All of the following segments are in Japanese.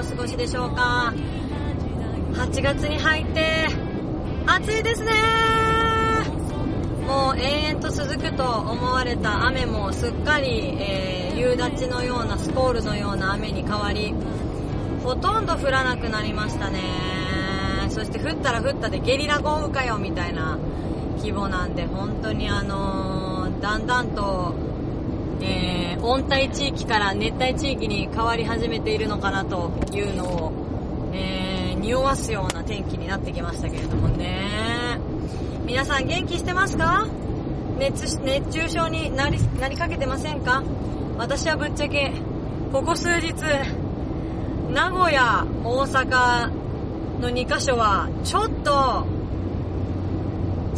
お過ごしでしょうか？8月に入って暑いですね。もう永遠と続くと思われた雨もすっかり、えー、夕立のようなスコールのような雨に変わりほとんど降らなくなりましたね。そして降ったら降ったでゲリラ豪雨かよみたいな規模なんで本当にあのー、だんだんと、えー、温帯地域から熱帯地域に変わり始めているのかなというのを、えー、匂わすような天気になってきましたけれどもね。皆さん元気してますか？熱熱中症になりなりかけてませんか？私はぶっちゃけここ数日名古屋大阪の2カ所はちょっと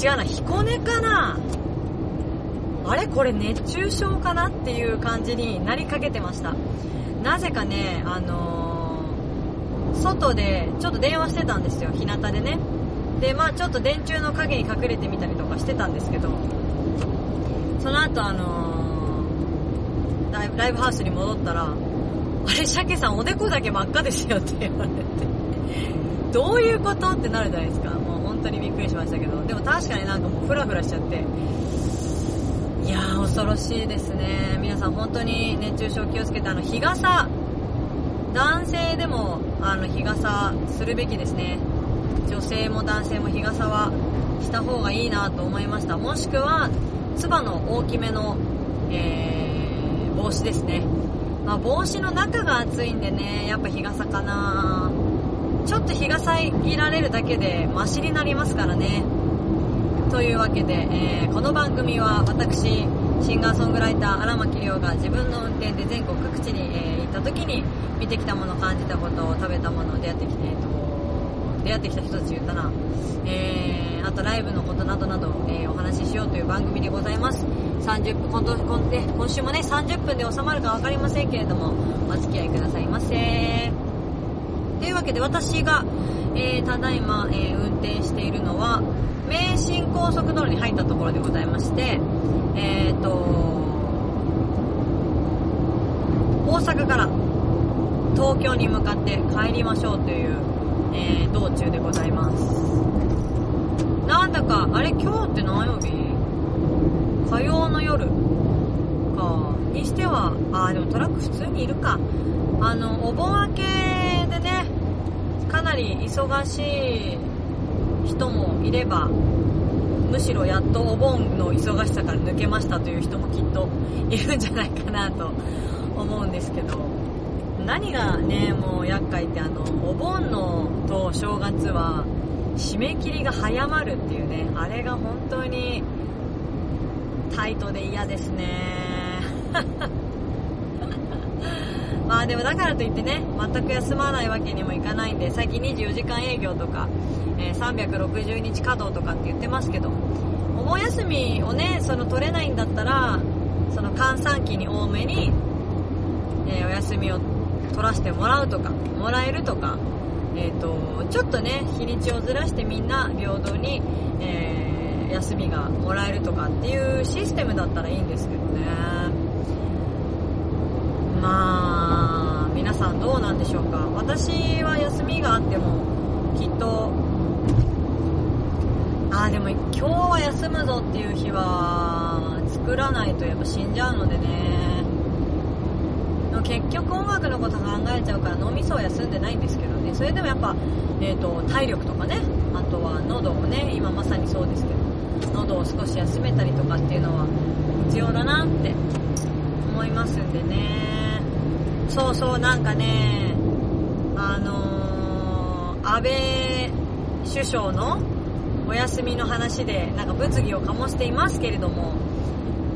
違うな彦根かな？あれ？これ熱中症かなっていう感じになりかけてました。なぜかねあのー、外でちょっと電話してたんですよ。日向でね。でまあちょっと電柱の影に隠れてみたりとかしてたんですけど。その後あのー、ライブライブハウスに戻ったらあれ？鮭さんおでこだけ真っ赤ですよって言われて。どういうこと？ってなるじゃないですか。もう本当にびっくりしましたけど。でも確かになんかもうフラフラしちゃって。いやー恐ろしいですね。皆さん本当に熱中症気をつけてあの日傘。男性でもあの日傘するべきですね。女性も男性も日傘はした方がいいなと思いました。もしくはつばの大きめの、えー、帽子ですね、まあ、帽子の中が暑いんでねやっぱ日傘かな。ちょっと日が遮られるだけでマシになりますからね。というわけで、えー、この番組は私シンガーソングライター荒牧亮が自分の運転で全国各地に、えー、行った時に見てきたもの感じたことを食べたもの出会ってきて、えーと出会ってきた人たち言ったな、えー、あとライブのことなどなど、えー、お話ししようという番組でございます。30分今今今週もね30分で収まるか分かりませんけれどもお付き合いくださいませ。というわけで私が、えー、ただいま、え運転しているのは名神高速道路に入ったところでございましてえっ、と大阪から東京に向かって帰りましょうというえー、道中でございます。なんだかあれ今日って何曜日？火曜の夜か。にしてはあでもトラック普通にいるか。あのお盆明けでねかなり忙しい人もいればむしろやっとお盆の忙しさから抜けましたという人もきっといるんじゃないかなと思うんですけど何がねもう厄介ってあのお盆のと正月は締め切りが早まるっていうねあれが本当にタイトで嫌ですね。まあでもだからといってね全く休まないわけにもいかないんで最近24時間営業とか、えー、360日稼働とかって言ってますけどお盆休みをねその取れないんだったらその閑散期に多めに、えー、お休みを取らせてもらうとかもらえるとか、えーと、ちょっとね日にちをずらしてみんな平等に、えー、休みがもらえるとかっていうシステムだったらいいんですけどね。まあさんどうなんでしょうか？私は休みがあってもきっとああでも今日は休むぞっていう日は作らないとやっぱ死んじゃうのでね。結局音楽のこと考えちゃうから脳みそは休んでないんですけどね。それでもやっぱ、えーと、体力とかね。あとは喉をね今まさにそうですけど喉を少し休めたりとかっていうのは必要だなって思いますんでね。そうそうなんかねあのー、安倍首相のお休みの話でなんか物議を醸していますけれども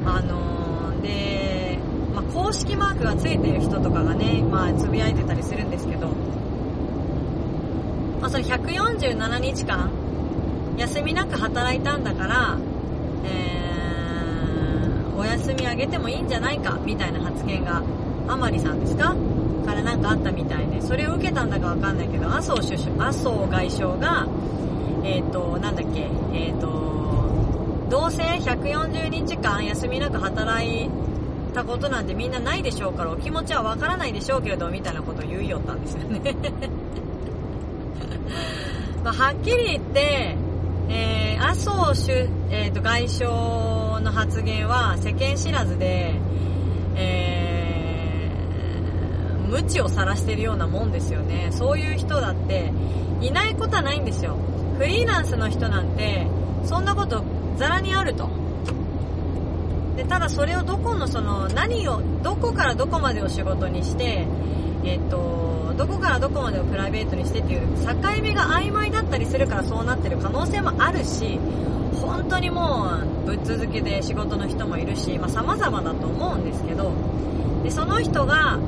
あのー、で公式マークがついてる人とかがね、まあ、つぶやいてたりするんですけど、まあ、それ147日間、休みなく働いたんだから、えー、お休みあげてもいいんじゃないか、みたいな発言が、甘利さんですか？からなんかあったみたいで、それを受けたんだかわかんないけど、麻生首相、麻生外相が、えっ、ー、と、なんだっけ、えっ、ー、と、どうせ140日間休みなく働いたことなんてみんなないでしょうからお気持ちはわからないでしょうけれどみたいなことを言いよったんですよね。まあ、はっきり言って、えー麻生首、えーと外相の発言は世間知らずで、無知を晒してるようなもんですよね。そういう人だっていないことはないんですよ。フリーランスの人なんてそんなことざらにあると。でただそれをどこのその何をどこからどこまでを仕事にしてえっとどこからどこまでをプライベートにしてっていう境目が曖昧だったりするからそうなってる可能性もあるし本当にもうぶっ続けで仕事の人もいるしまあ様々だと思うんですけどでその人が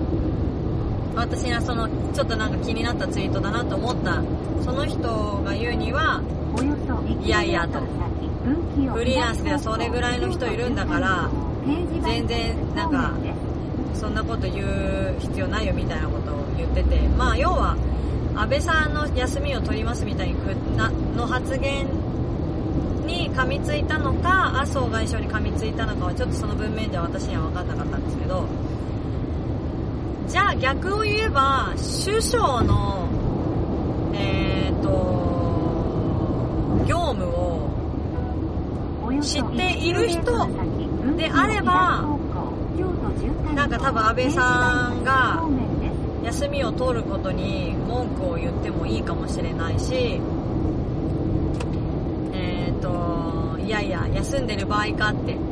私がそのちょっとなんか気になったツイートだなと思ったその人が言うにはいやいやと。フリーランスではそれぐらいの人いるんだから全然なんかそんなこと言う必要ないよみたいなことを言ってて。まあ要は安倍さんの休みを取りますみたいにくなの発言に噛みついたのか麻生外相に噛みついたのかはちょっとその文面では私には分かんなかったんですけどじゃあ逆を言えば首相のえっ、と業務を知っている人であればなんか多分安倍さんが休みを取ることに文句を言ってもいいかもしれないしえっ、といやいや休んでる場合かって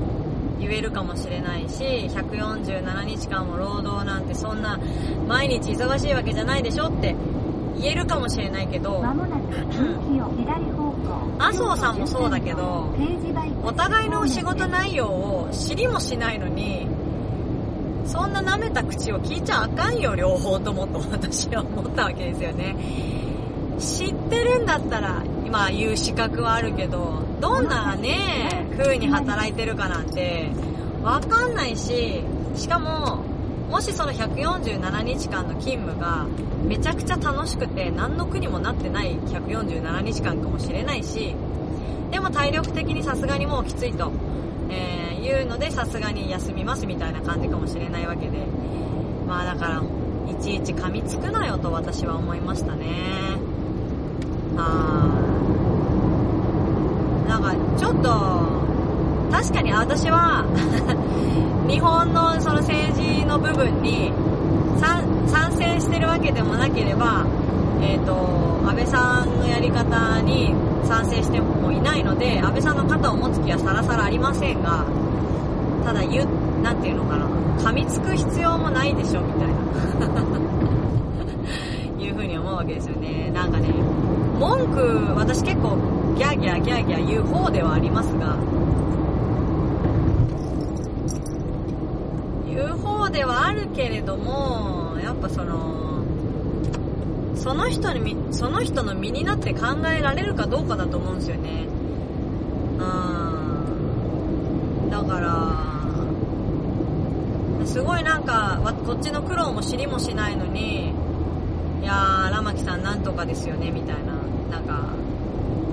言えるかもしれないし147日間も労働なんてそんな毎日忙しいわけじゃないでしょって言えるかもしれないけど麻生さんもそうだけどお互いの仕事内容を知りもしないのにそんな舐めた口を聞いちゃあかんよ両方ともと私は思ったわけですよね。知ってるんだったら今言う資格はあるけどどんなね風に働いてるかなんてわかんないししかももしその147日間の勤務がめちゃくちゃ楽しくて何の苦にもなってない147日間かもしれないしでも体力的にさすがにもうきついと、えーいうのでさすがに休みますみたいな感じかもしれないわけで。まあだからいちいち噛みつくなよと私は思いましたね。はい。なんかちょっと確かに私は 日本のその政治の部分に賛賛成してるわけでもなければ、えっ、と、安倍さんのやり方に賛成してもいないので、安倍さんの肩を持つ気はさらさらありませんが、ただ言う、なんていうのかな、噛みつく必要もないでしょ、みたいな。いうふうに思うわけですよね。なんかね、文句、私結構ギャーギャーギャーギャー言う方ではありますが、言う方ではあるけれどもやっぱそのその人にその人の身になって考えられるかどうかだと思うんですよねうんだからすごいなんかこっちの苦労も知りもしないのにやー荒牧さんなんとかですよねみたいな。なんか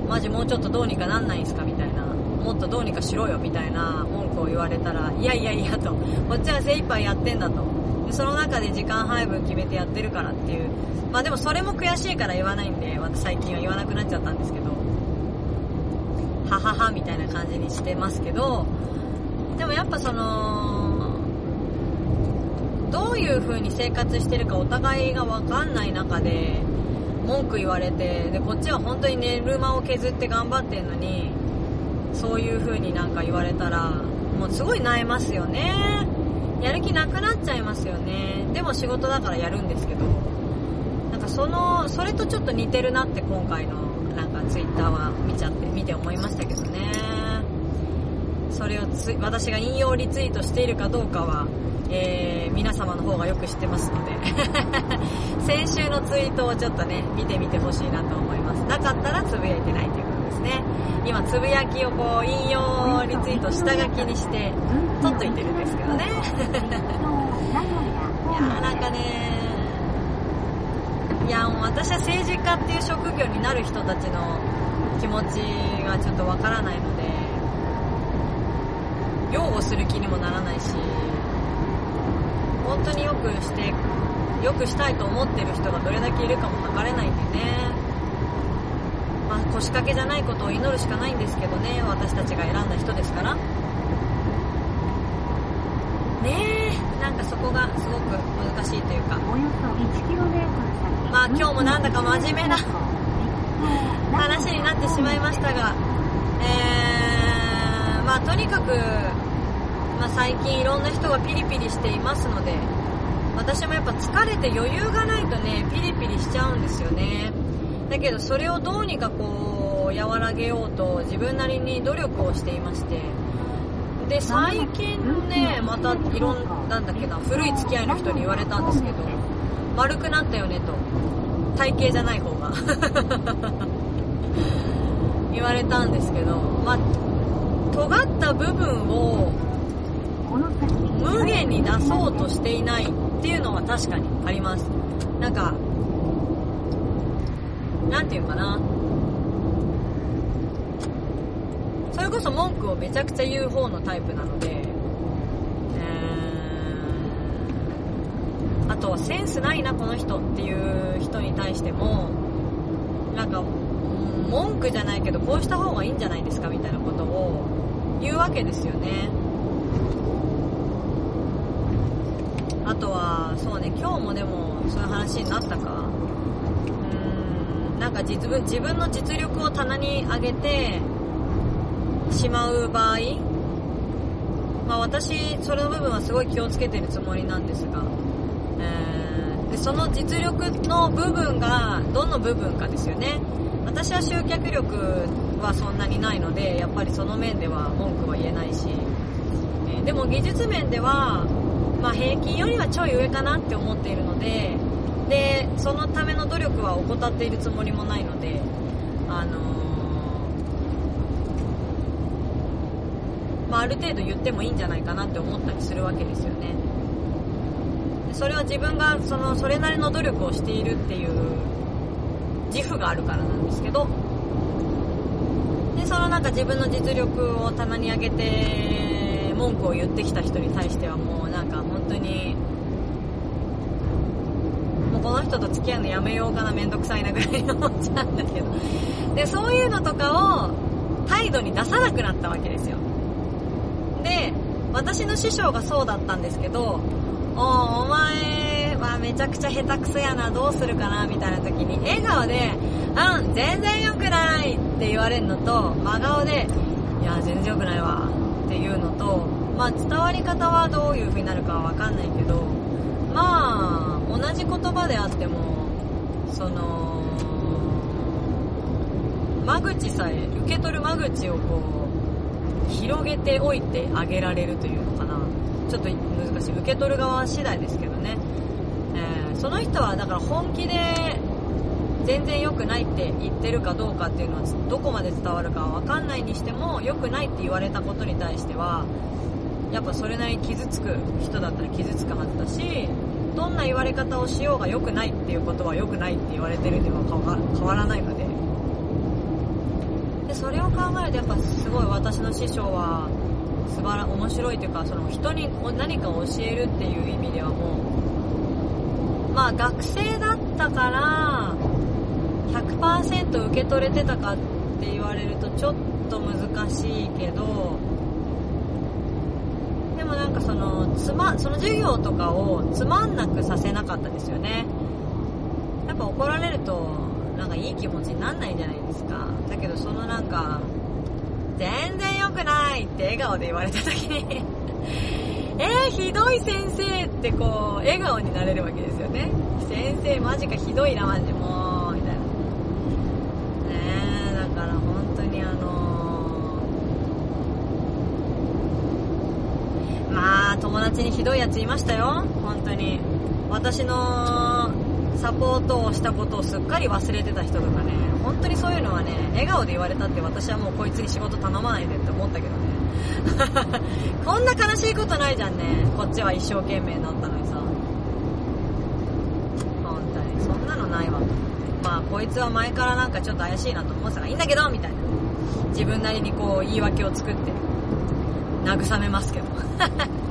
マジもうちょっとどうにかなんないんすかみたいな。もっとどうにかしろよみたいな文句を言われたらいやいやいやと。こっちは精一杯やってんだと。でその中で時間配分決めてやってるからっていう。まあでもそれも悔しいから言わないんで私最近は言わなくなっちゃったんですけど。はははみたいな感じにしてますけど。でもやっぱそのどういう風に生活してるかお互いが分かんない中で文句言われてでこっちは本当に寝る間を削って頑張ってんのにそういう風になんか言われたらもうすごい萎えますよね。やる気なくなっちゃいますよね。でも仕事だからやるんですけど。なんかそのそれとちょっと似てるなって今回のなんかツイッターは見ちゃって見て思いましたけどね。それをつ私が引用リツイートしているかどうかは、えー皆様の方がよく知ってますので。先週のツイートをちょっとね見てみてほしいなと思います。なかったらつぶやいてないということですね。今つぶやきをこう引用リツイート下書きにして取っといてるんですけどね。いやーなんかねいやもう私は政治家っていう職業になる人たちの気持ちがちょっとわからないので擁護する気にもならないし本当によくしてよくしたいと思ってる人がどれだけいるかも測れないんでね。まあ腰掛けじゃないことを祈るしかないんですけどね。私たちが選んだ人ですから。ねえなんかそこがすごく難しいというか。およそ 1km 先。まあ今日もなんだか真面目な話になってしまいましたが、えー、まあとにかく、まあ、最近いろんな人がピリピリしていますので私もやっぱ疲れて余裕がないとねピリピリしちゃうんですよね。だけどそれをどうにかこう和らげようと自分なりに努力をしていまして。で最近ねまたいろんなんだっけな古い付き合いの人に言われたんですけど丸くなったよねと。体型じゃない方が。言われたんですけどまあ尖った部分を無限に出そうとしていないっていうのは確かにあります。なんかなんていうかな。それこそ文句をめちゃくちゃ言う方のタイプなので、えー。あとはセンスないなこの人っていう人に対しても。なんか文句じゃないけどこうした方がいいんじゃないですかみたいなことを言うわけですよね。あとはそうね今日もでもそういう話になったか。うーんなんか自分自分の実力を棚に上げてしまう場合まあ私それの部分はすごい気をつけてるつもりなんですが、えーでその実力の部分がどの部分かですよね。私は集客力はそんなにないのでやっぱりその面では文句は言えないし、えーでも技術面では、まあ、平均よりはちょい上かなって思っているのででそのための努力は怠っているつもりもないのであのーまあ、ある程度言ってもいいんじゃないかなって思ったりするわけですよね。でそれは自分がそのそれなりの努力をしているっていう自負があるからなんですけどでそのなんか自分の実力を棚に上げて文句を言ってきた人に対してはもうなんか本当にもうこの人と付き合うのやめようかなめんどくさいなぐらいに思っちゃうんだけど。でそういうのとかを態度に出さなくなったわけですよ。で私の師匠がそうだったんですけど「おお前はめちゃくちゃ下手くそやなどうするかな」みたいな時に笑顔で「うん全然良くない」って言われるのと真顔で「いや全然良くないわ」っていうのとまあ伝わり方はどういう風になるかは分かんないけどまあ同じ言葉であってもその間口さえ受け取る間口をこう広げておいてあげられるというのかな。ちょっと難しい。受け取る側次第ですけどね、えーその人はだから本気で全然良くないって言ってるかどうかっていうのはどこまで伝わるかは分かんないにしても良くないって言われたことに対してはやっぱそれなりに傷つく人だったら傷つくはずだしどんな言われ方をしようが良くないっていうことは良くないって言われてるんでは変わ変わらないので。でそれを考えるとやっぱすごい私の師匠は素晴ら面白いというかその人に何かを教えるっていう意味ではもうまあ学生だったから100%受け取れてたかって言われるとちょっと難しいけどでもなんかそのつまその授業とかをつまんなくさせなかったですよね。やっぱ怒られるとなんかいい気持ちになんないじゃないですか。だけどそのなんか全然良くないって笑顔で言われた時に えー、ひどい先生ってこう笑顔になれるわけですよね。先生マジかひどいなマジもうみたいなねえだから本当にあのまあ友達にひどいやついましたよ。本当に。私のサポートをしたことをすっかり忘れてた人とかね。本当にそういうのはね笑顔で言われたって私はもうこいつに仕事頼まないでって思ったけどね。こんな悲しいことないじゃんね。こっちは一生懸命になったのにさ。本当に。そんなのないわ。まあこいつは前からなんかちょっと怪しいなと思ってたからいいんだけどみたいな。自分なりにこう言い訳を作って慰めますけど。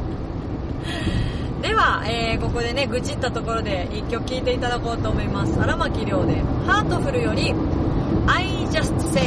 では、えーここでね愚痴ったところで一曲聴いていただこうと思います。荒牧亮で「ハートフル」より「I just say」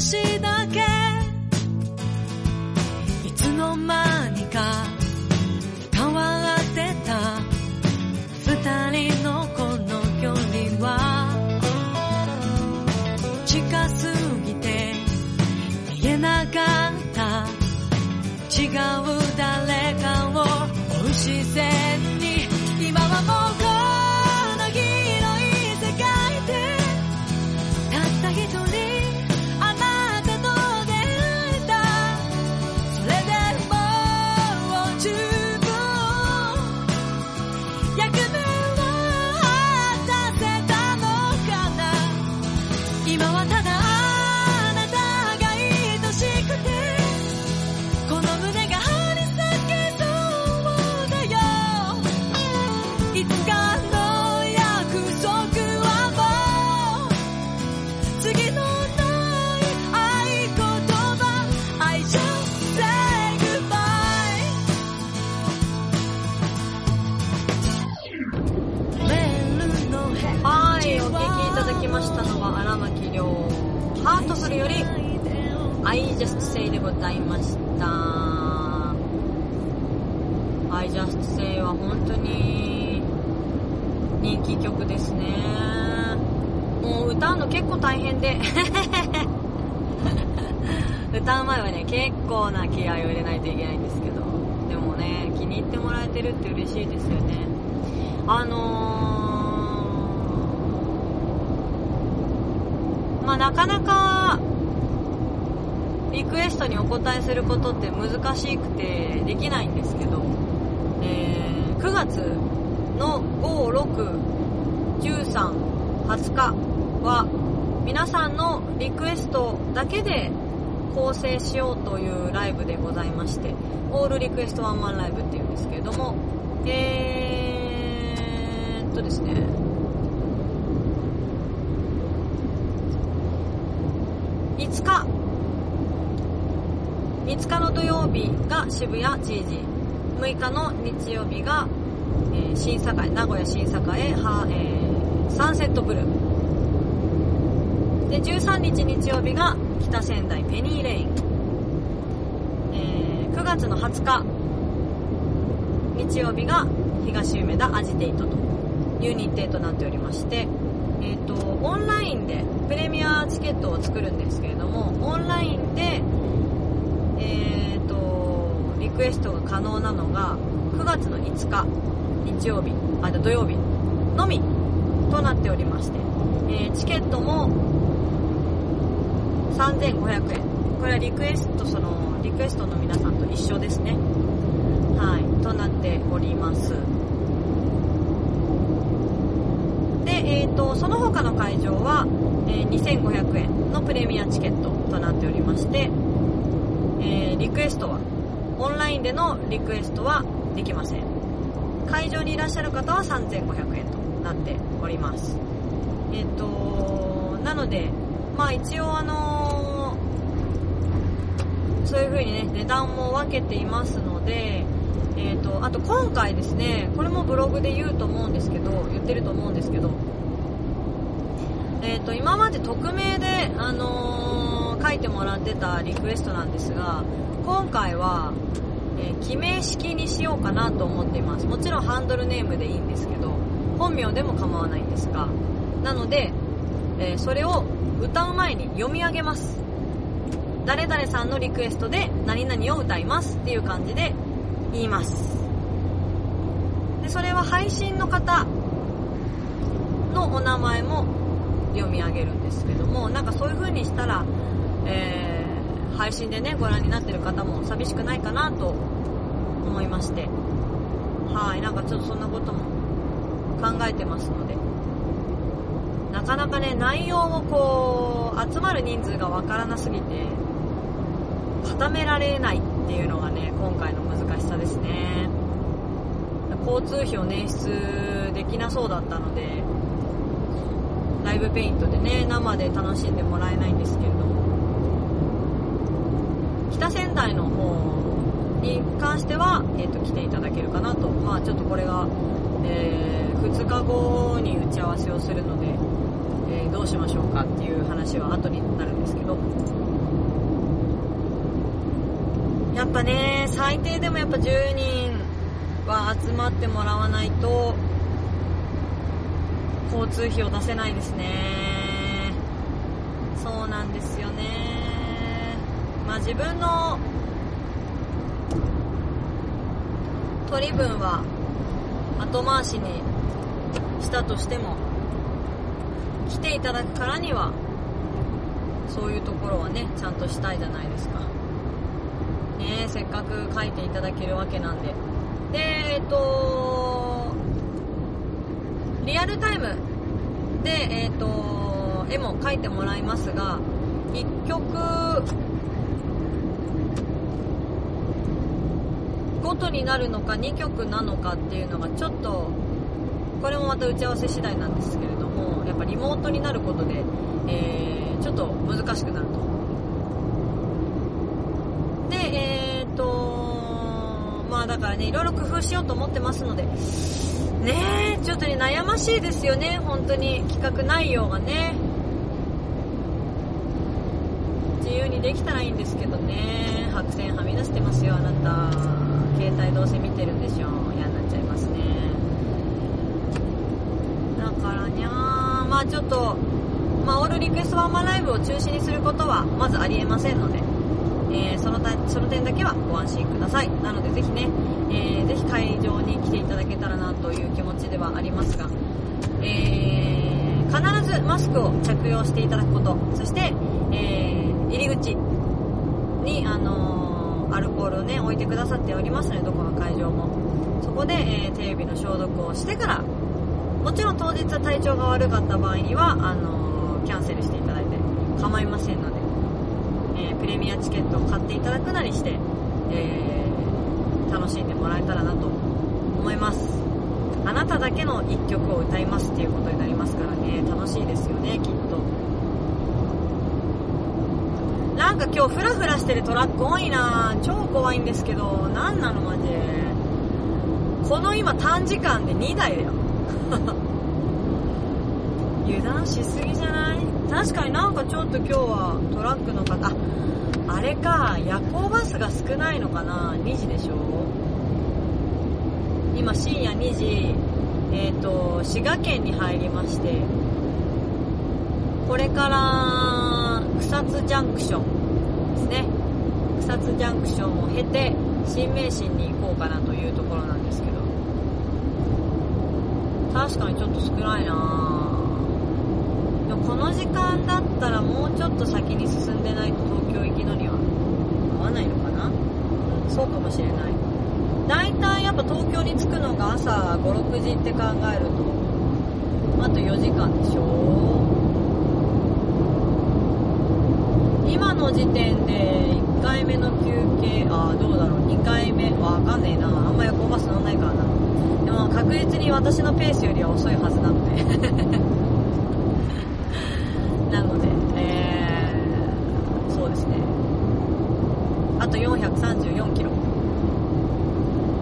だございました。I just say は本当に人気曲ですね。もう歌うの結構大変で。歌う前はね、結構な気合を入れないといけないんですけど。でもね、気に入ってもらえてるって嬉しいですよね。あのー、まあなかなかリクエストにお答えすることって難しくてできないんですけど、えー9月の5、6、13、20日は皆さんのリクエストだけで構成しようというライブでございまして、オールリクエストワンマンライブっていうんですけれども、えーっとですね、5日5日の土曜日が渋谷 GG 6日の日曜日が、えー新栄名古屋新栄は、えーサンセットブルー。で13日日曜日が北仙台ペニーレイン、えー9月の20日日曜日が東梅田アジテイトという日程となっておりまして、えっ、と、オンラインでプレミアチケットを作るんですけれども、オンラインで、クエストが可能なのが9月の5日日曜日、あ、土曜日のみとなっておりまして、えーチケットも3500円。これはリクエスト、その、リクエストの皆さんと一緒ですね。はい、となっております。で、えっ、と、その他の会場は、えー2500円のプレミアチケットとなっておりまして、えーリクエストは、オンラインでのリクエストはできません。会場にいらっしゃる方は3500円となっております。えっ、と、なので、まあ一応あのーそういう風にね、値段も分けていますので、えっ、と、あと今回ですね、これもブログで言うと思うんですけど、言ってると思うんですけど、えっ、と、今まで匿名で、あのー書いてもらってたリクエストなんですが、今回は、えー記名式にしようかなと思っています。もちろんハンドルネームでいいんですけど、本名でも構わないんですがなので、えーそれを歌う前に読み上げます誰々さんのリクエストで何々を歌いますっていう感じで言いますでそれは配信の方のお名前も読み上げるんですけどもなんかそういう風にしたら、えー配信でねご覧になってる方も寂しくないかなと思いまして。はいなんかちょっとそんなことも考えてますので。なかなかね内容をこう集まる人数がわからなすぎて固められないっていうのがね今回の難しさですね。交通費を捻出できなそうだったのでライブペイントでね生で楽しんでもらえないんですけれども。北仙台の方に関しては、えー、と来ていただけるかなと。まあちょっとこれが、え2日後に打ち合わせをするので、えーどうしましょうかっていう話は後になるんですけど。やっぱね最低でもやっぱ10人は集まってもらわないと交通費を出せないですね。そうなんです自分の取り分は後回しにしたとしても来ていただくからにはそういうところはねちゃんとしたいじゃないですか。ねせっかく書いていただけるわけなんで。でえっとリアルタイムでえっと絵も描いてもらいますが1曲ごとになるのか2曲なのかっていうのがちょっとこれもまた打ち合わせ次第なんですけれどもやっぱリモートになることで、えーちょっと難しくなると。でえー、とまあだからねいろいろ工夫しようと思ってますのでねえちょっとね悩ましいですよね本当に。企画内容がね。自由にできたらいいんですけどね。白線はみ出してますよあなた。携帯どうせ見てるんでしょ。嫌になっちゃいますね。だからにゃー。まあちょっとまあオールリクエストワンマンライブを中止にすることはまずありえませんので、えーそのたその点だけはご安心ください。なのでぜひね、えーぜひ会場に来ていただけたらなという気持ちではありますが、えー必ずマスクを着用していただくこと。そして、えー入り口、アルコールをね置いてくださっておりますのでどこの会場も。そこで、えー手指の消毒をしてからもちろん当日は体調が悪かった場合にはあのーキャンセルしていただいて構いませんので、えープレミアチケットを買っていただくなりして、え楽しんでもらえたらなと思います。あなただけの1曲を歌いますっていうことになりますからね楽しいですよねきっと。なんか今日フラフラしてるトラック多いな超怖いんですけど何なのマジこの今短時間で2台だよ。油断しすぎじゃない？確かになんかちょっと今日はトラックの方ああれか。夜行バスが少ないのかな？2時でしょ？今深夜2時。えっ、と滋賀県に入りまして。これから草津ジャンクション。ですね。草津ジャンクションを経て新名神に行こうかなというところなんですけど。確かにちょっと少ないなでもこの時間だったらもうちょっと先に進んでないと東京行きのには合わないのかな？うんそうかもしれない。大体やっぱ東京に着くのが朝56時って考えるとあと4時間でしょ今の時点で1回目の休憩あどうだろう。2回目わかんねえな。あんま夜行バス乗んないからな。でも確実に私のペースよりは遅いはずなのでなので、えー、そうですねあと434キロ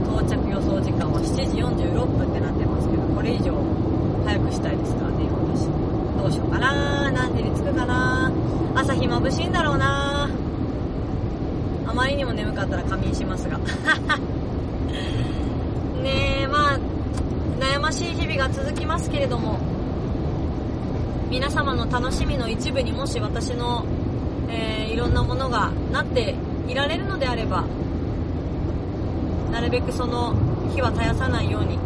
到着予想時間は7時46分ってなってますけどこれ以上早くしたいですからね私どうしようかな何時に着くかな朝日眩しいんだろうなあまりにも眠かったら仮眠しますがねえまあ悩ましい日々が続きますけれども皆様の楽しみの一部にもし私の、えー、いろんなものがなっていられるのであればなるべくその火は絶やさないように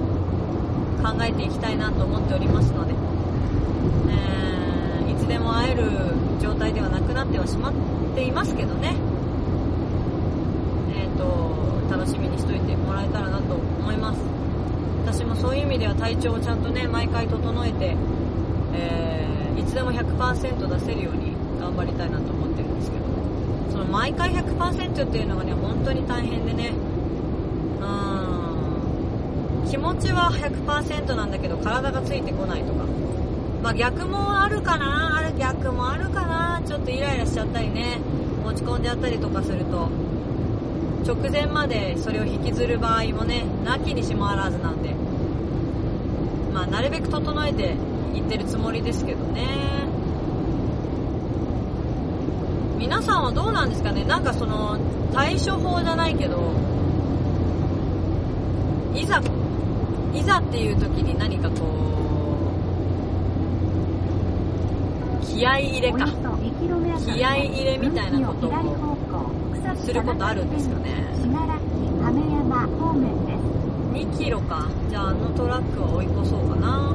考えていきたいなと思っておりますので、えー、いつでも会える状態ではなくなってはしまっていますけどね。えっ、ー、と楽しみにしといてもらえたらなと思います。私もそういう意味では体調をちゃんとね毎回整えて、えー、いつでも100%出せるように頑張りたいなと思ってるんですけどその毎回100%っていうのがね本当に大変でね気持ちは100%なんだけど体がついてこないとか。まあ逆もあるかな？ある逆もあるかな？ちょっとイライラしちゃったりね。落ち込んじゃったりとかすると。直前までそれを引きずる場合もねなきにしもあらずなんで。まあなるべく整えていってるつもりですけどね。皆さんはどうなんですかね？なんかその対処法じゃないけどいざいざっていう時に何かこう気合い入れか。気合い入れみたいなことをすることあるんですかね。2キロか。じゃああのトラックは追い越そうかな。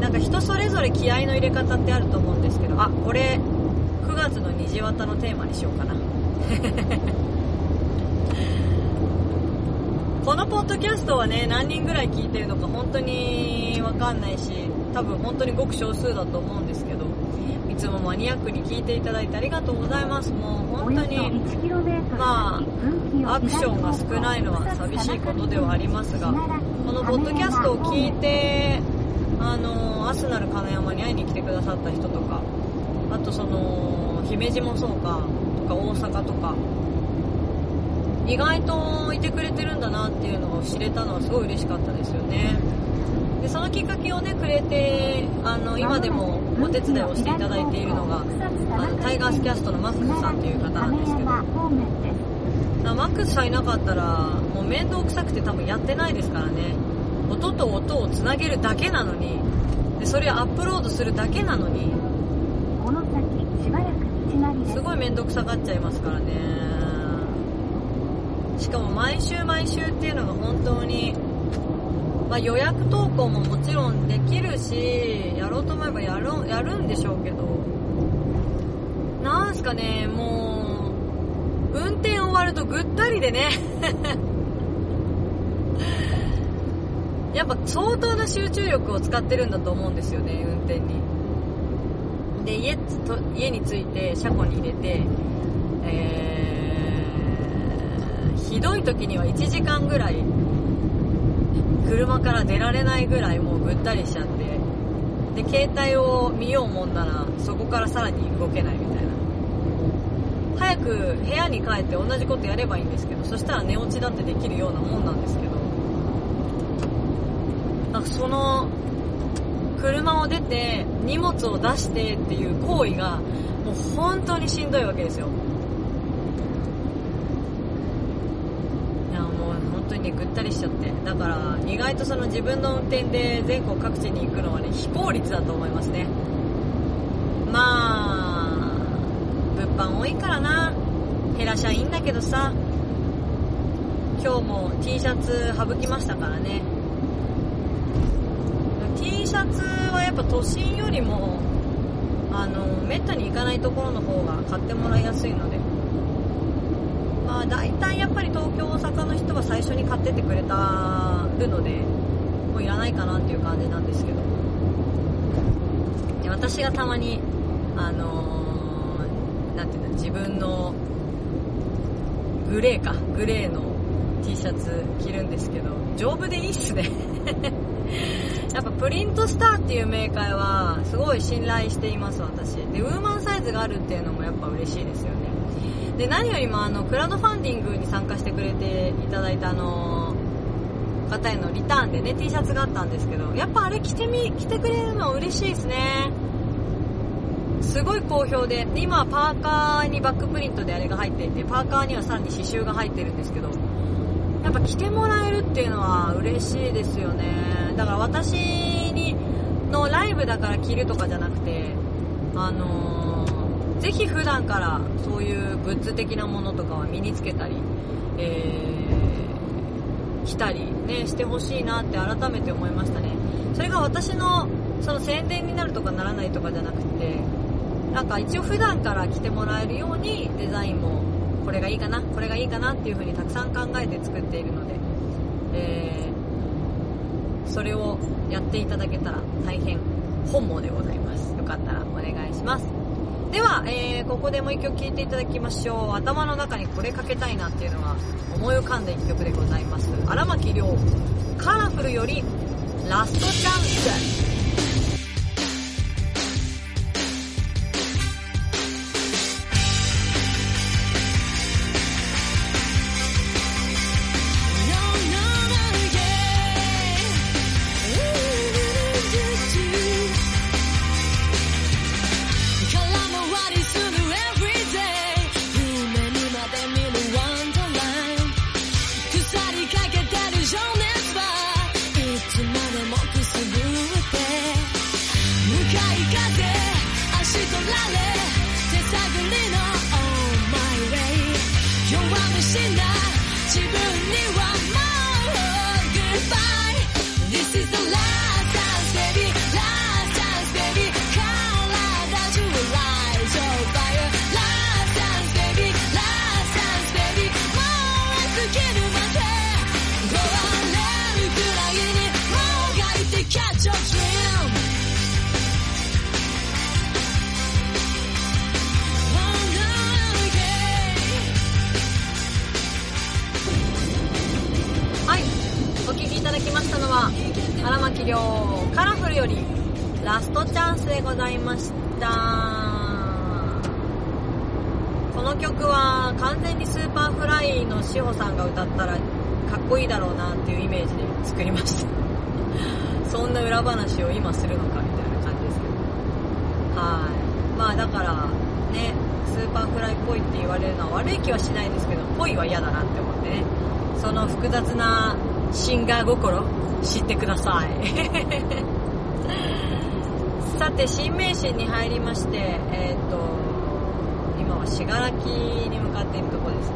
なんか人それぞれ気合の入れ方ってあると思うんですけど。あこれ9月の虹綿のテーマにしようかな。このポッドキャストはね何人ぐらい聞いてるのか本当に分かんないし多分本当にごく少数だと思うんですけどいつもマニアックに聞いていただいてありがとうございます。もう本当にまあアクションが少ないのは寂しいことではありますがこのポッドキャストを聞いてあのアスナル金山に会いに来てくださった人とかあとその姫路もそうかとか大阪とか意外といてくれてるんだなっていうのを知れたのはすごい嬉しかったですよね。でそのきっかけをねくれてあの今でもお手伝いをしていただいているのがあのタイガースキャストのマックスさんという方なんですけど。マックスさんいなかったらもう面倒くさくて多分やってないですからね。音と音をつなげるだけなのにでそれをアップロードするだけなのにすごい面倒くさがっちゃいますからねしかも毎週毎週っていうのが本当に、まあ、予約投稿ももちろんできるしやろうと思えばやるやるんでしょうけどなんすかねもう運転終わるとぐったりでね。やっぱ相当な集中力を使ってるんだと思うんですよね運転に。で家家に着いて車庫に入れてえーひどい時には1時間ぐらい車から出られないぐらいもうぐったりしちゃってで携帯を見ようもんならそこからさらに動けないみたいな。早く部屋に帰って同じことやればいいんですけどそしたら寝落ちだってできるようなもんなんですけど。なんかその車を出て荷物を出してっていう行為がもう本当にしんどいわけですよにぐったりしちゃって。だから意外とその自分の運転で全国各地に行くのはね非効率だと思いますね。まあ物販多いからな。減らしゃいいんだけどさ。今日も T シャツ省きましたからね。T シャツはやっぱ都心よりもあのめったに行かないところの方が買ってもらいやすいのであ大体やっぱり東京大阪の人は最初に買っててくれたるのでもういらないかなっていう感じなんですけど。私がたまにあのー、ていうの自分のグレーかグレーの T シャツ着るんですけど丈夫でいいっすね。やっぱプリントスターっていうメーカーはすごい信頼しています私。でウーマンサイズがあるっていうのもやっぱ嬉しいですよね。で何よりもあのクラウドファンディングに参加してくれていただいたあの方へのリターンでね T シャツがあったんですけどやっぱあれ着てみ着てくれるの嬉しいですね。すごい好評で今はパーカーにバックプリントであれが入っていてパーカーにはさらに刺繍が入ってるんですけどやっぱ来てもらえるっていうのは嬉しいですよね。だから私にのライブだから着るとかじゃなくてあのー、ぜひ普段からそういうグッズ的なものとかは身につけたり、えー、着たりねしてほしいなって改めて思いましたね。それが私のその宣伝になるとかならないとかじゃなくてなんか一応普段から着てもらえるようにデザインもこれがいいかなこれがいいかなっていう風にたくさん考えて作っているので、えー、それをやっていただけたら大変本望でございます。よかったらお願いします。では、えー、ここでもう一曲聴いていただきましょう。頭の中にこれかけたいなっていうのは思い浮かんだ一曲でございます。荒牧亮カラフルよりラストチャンス。って言われるのは悪い気はしないですけど恋は嫌だなって思ってね。その複雑なシンガー心知ってください。さて新名神に入りましてえっ、ー、と今は信楽に向かっているとこです。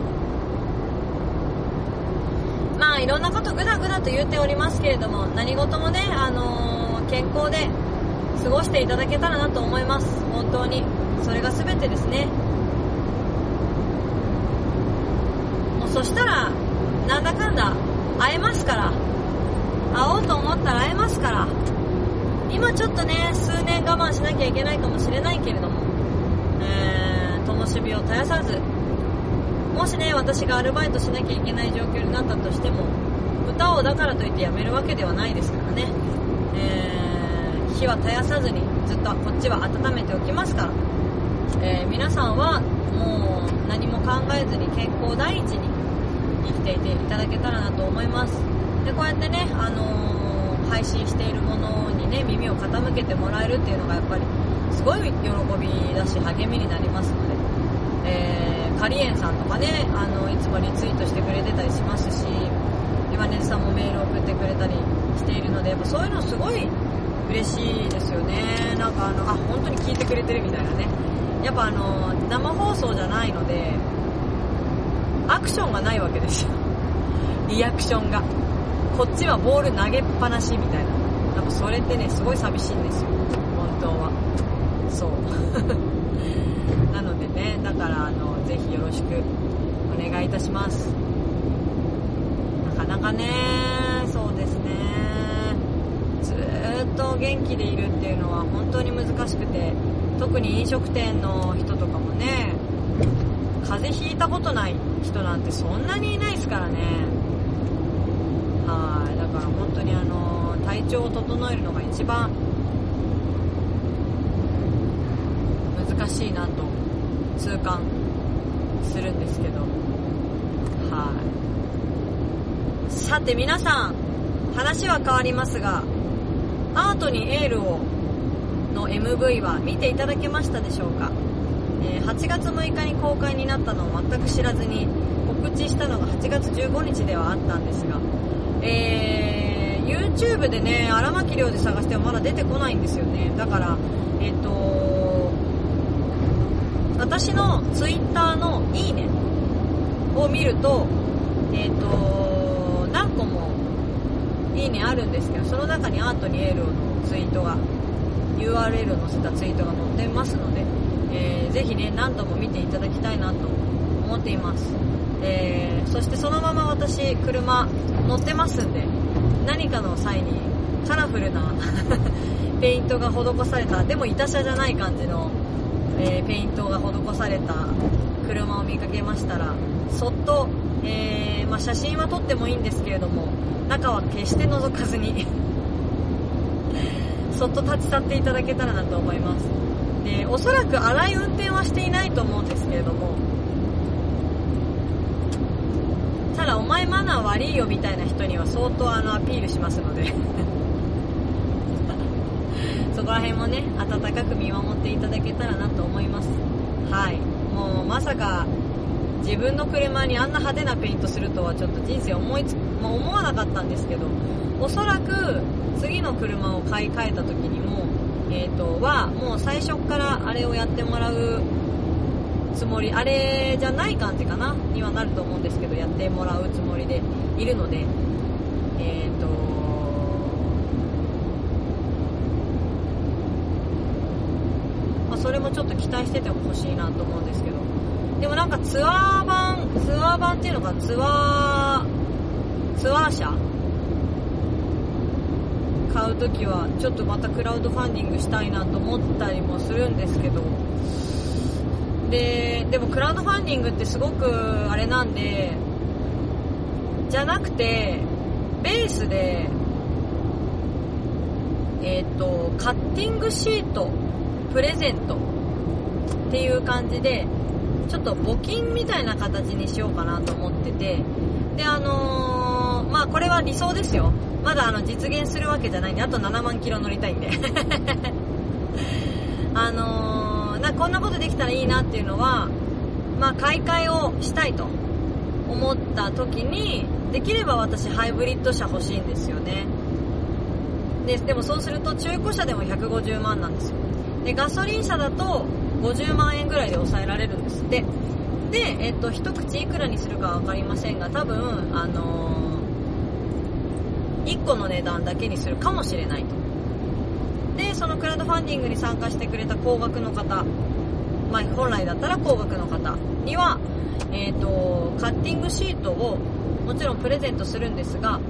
まあいろんなことぐだぐだと言っておりますけれども何事もねあのー、健康で過ごしていただけたらなと思います。本当に。それが全てですねもうそしたらなんだかんだ会えますから。会おうと思ったら会えますから。今ちょっとね数年我慢しなきゃいけないかもしれないけれども。えー、灯火を絶やさず。もしね私がアルバイトしなきゃいけない状況になったとしても歌をだからといってやめるわけではないですからね、えー、火は絶やさずにずっとこっちは温めておきますから、えー、皆さんはもう何も考えずに健康第一に生きていていただけたらなと思います。でこうやってね、あのー、配信しているものにね耳を傾けてもらえるっていうのがやっぱりすごい喜びだし励みになりますので、えー、カリエンさんとかねあのいつもリツイートしてくれてたりしますし今根さんもメール送ってくれたりしているのでやっぱそういうのすごい嬉しいですよね。なんかあのあ本当に聞いてくれてるみたいなね。やっぱあの生放送じゃないのでアクションがないわけですよ。リアクションが。こっちはボール投げっぱなしみたいな。多分それってねすごい寂しいんですよ。本当は。そう。なのでねだからあのぜひよろしくお願いいたします。なかなかねそうですね。ずっと元気でいるっていうのは本当に難しくて特に飲食店の人とかもね風邪ひいたことない。人なんてそんなにいないですからね。はい。だから本当にあの体調を整えるのが一番難しいなと痛感するんですけど。はい。さて皆さん話は変わりますがアートにエールをの MV は見ていただけましたでしょうか、えー、8月6日に公開になったのを全く知らずに告知したのが8月15日ではあったんですが、えー、YouTube でね、荒牧亮で探してもまだ出てこないんですよね。だから、えっ、と、私の Twitter のいいねを見ると、えっ、と、何個もいいねあるんですけど、その中にアートにエールのツイートが、URL を載せたツイートが載ってますので、えー、ぜひね、何度も見ていただきたいなと思っています。えー、そしてそのまま私、車乗ってますんで、何かの際にカラフルな ペイントが施された、でも板車じゃない感じの、えー、ペイントが施された車を見かけましたら、そっと、えー、まあ、写真は撮ってもいいんですけれども、中は決して覗かずに そっと立ち去っていただけたらなと思います。で、おそらく荒い運転はしていないと思うんですけれども、ただお前マナー悪いよみたいな人には相当あのアピールしますので そこら辺もね、温かく見守っていただけたらなと思います。はい。もうまさか自分の車にあんな派手なペイントするとはちょっと人生思いつ、まあ、思わなかったんですけど、おそらく次の車を買い替えた時にも、えっ、ー、と、は、もう最初からあれをやってもらうつもり、あれじゃない感じかなにはなると思うんですけど、やってもらうつもりでいるので、えっ、ー、と、まあ、それもちょっと期待してても欲しいなと思うんですけど、でもなんかツアー版、ツアー版っていうのか、ツアー、ツアー車買うときは、ちょっとまたクラウドファンディングしたいなと思ったりもするんですけど、で、でもクラウドファンディングってすごくあれなんで、じゃなくて、ベースで、えっ、ー、と、カッティングシート、プレゼントっていう感じで、ちょっと募金みたいな形にしようかなと思ってて、で、あのー、まあこれは理想ですよ。まだあの実現するわけじゃないんで、あと7万キロ乗りたいんで。あのー、な、こんなことできたらいいなっていうのは、まあ買い替えをしたいと思った時に、できれば私ハイブリッド車欲しいんですよね。で、でもそうすると中古車でも150万なんですよ。で、ガソリン車だと50万円ぐらいで抑えられるんですって。で、えっと、一口いくらにするかわかりませんが、多分、あのー、1個の値段だけにするかもしれないと。で、そのクラウドファンディングに参加してくれた高額の方、まあ、本来だったら高額の方には、えっ、ー、と、カッティングシートをもちろんプレゼントするんですが、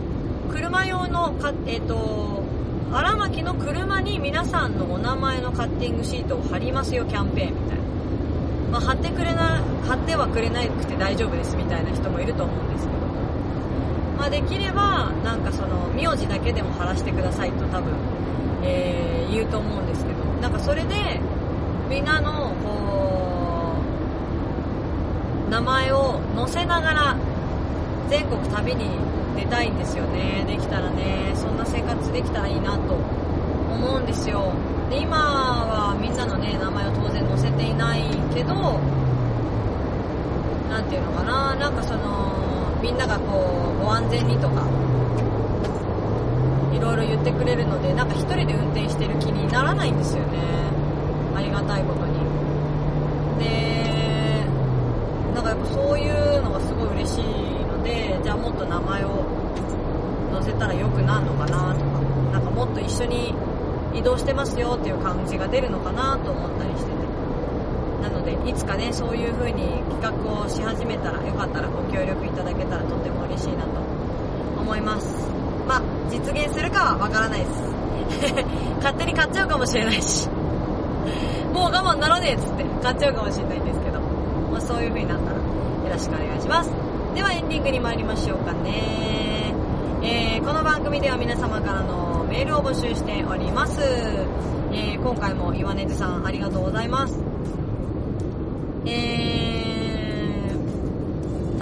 車用のか、えっ、ー、と、荒牧の車に皆さんのお名前のカッティングシートを貼りますよキャンペーンみたいな。まあ、貼ってくれな、貼ってはくれなくて大丈夫ですみたいな人もいると思うんですけど。まあ、できれば、なんかその、名字だけでも貼らせてくださいと多分、えー、言うと思うんですけど、なんかそれで、みんなの、こう、名前を載せながら、全国旅に出たいんですよね。できたらね、そんな生活できたらいいなと思うんですよ。で、今はみんなのね、名前を当然載せていないけど、なんていうのかな、なんかその、みんながこう、ご安全にとか、いろいろ言ってくれるので、なんか一人で運転してる気にならないんですよね。ありがたいことに。で、なんかやっぱそういうのがすごい嬉しいので、じゃあもっと名前を載せたらよくなるのかなとか、なんかもっと一緒に移動してますよっていう感じが出るのかなと思ったりしてて。なので、いつかね、そういう風に企画をし始めたら、よかったらご協力いただけたらとっても嬉しいなと思います。まあ、実現するかはわからないです。勝手に買っちゃうかもしれないし。もう我慢ならねえっつって買っちゃうかもしれないんですけど。まあ、そういう風になったらよろしくお願いします。ではエンディングに参りましょうかね。えー、この番組では皆様からのメールを募集しております。えー、今回も岩根津さんありがとうございます。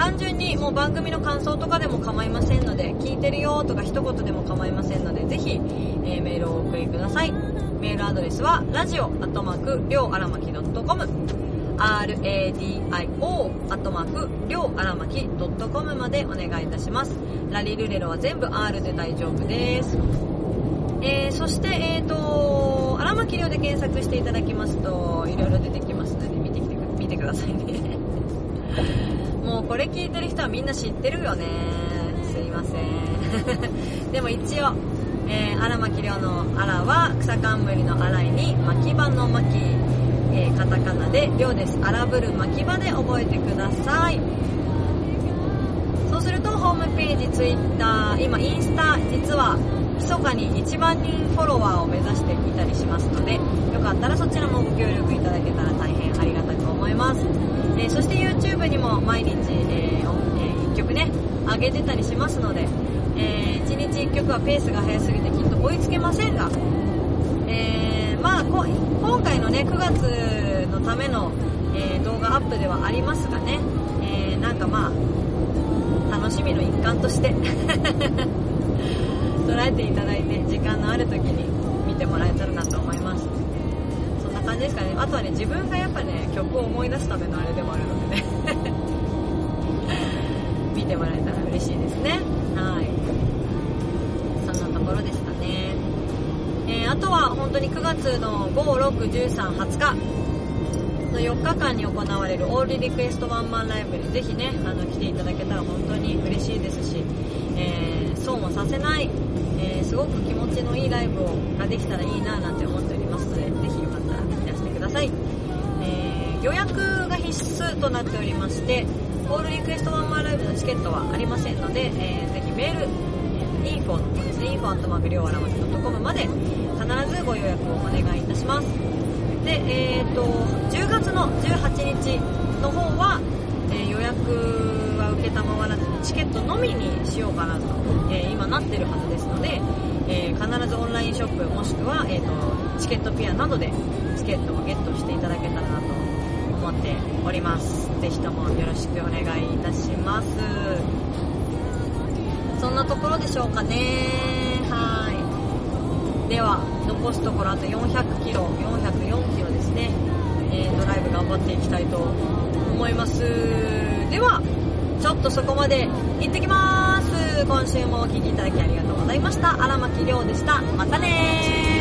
単純にもう番組の感想とかでも構いませんので、聞いてるよとか一言でも構いませんので、ぜひ、えー、メールをお送りください。メールアドレスは、ラジオアットマーク、りょうあらまき .com radio アットマークりょうあらまき .com までお願いいたします。ラリルレロは全部 R で大丈夫です。えー、そしてえーと荒牧亮で検索していただきますといろいろ出てきますので見てきてく見てくださいね。これ聞いてる人はみんな知ってるよね。すいません。でも一応えー、荒牧亮の荒は草冠の荒いに巻き場の巻き、えー、カタカナで亮です。荒ぶる巻き場で覚えてください。そうするとホームページツイッター今インスタ実は密かに1万人フォロワーを目指していたりしますのでよかったらそちらもご協力いただけたら大変ありがたく思います、えー、そして YouTube にも毎日、えーえー、1曲ね上げてたりしますのでえー、1日1曲はペースが速すぎてきっと追いつけませんが、えー、まあ今回のね9月のための、えー、動画アップではありますがね、えなんかまあ楽しみの一環として 捉えていただいて時間のある時に見てもらえたらなと思います。そんな感じですかね。あとはね自分がやっぱね曲を思い出すためのあれでもあるのてもらえたら嬉しいですね。はい。そんなところですかね。えー、あとは本当に9月の5、6、13、20日の4日間に行われるオールリクエストワンマンライブにぜひねあの来ていただけたら本当に嬉しいですし、えー、損をさせない、えー、すごく気持ちのいいライブをができたらいいななんて思っておりますのでぜひよかったらいらしてください、えー、予約が必須となっておりましてオールリクエストワンマンライブのチケットはありませんので、えー、ぜひメールインフォの方ですね、インフォアットマークりょうあらまき .com まで必ずご予約をお願いいたします。で、えーと、10月の18日の方は、えー、予約は受けたまわらずにチケットのみにしようかなと、えー、今なってるはずですので、えー、必ずオンラインショップもしくは、えーと、チケットピアなどでチケットをゲットしていただけたらなとおります。ぜひともよろしくお願いいたします。そんなところでしょうかね。はい。では、残すところあと400キロ、404キロですね。えー、ドライブ頑張っていきたいと思います。では、ちょっとそこまで行ってきます。今週もお聴きいただきありがとうございました。荒牧亮でした。またね。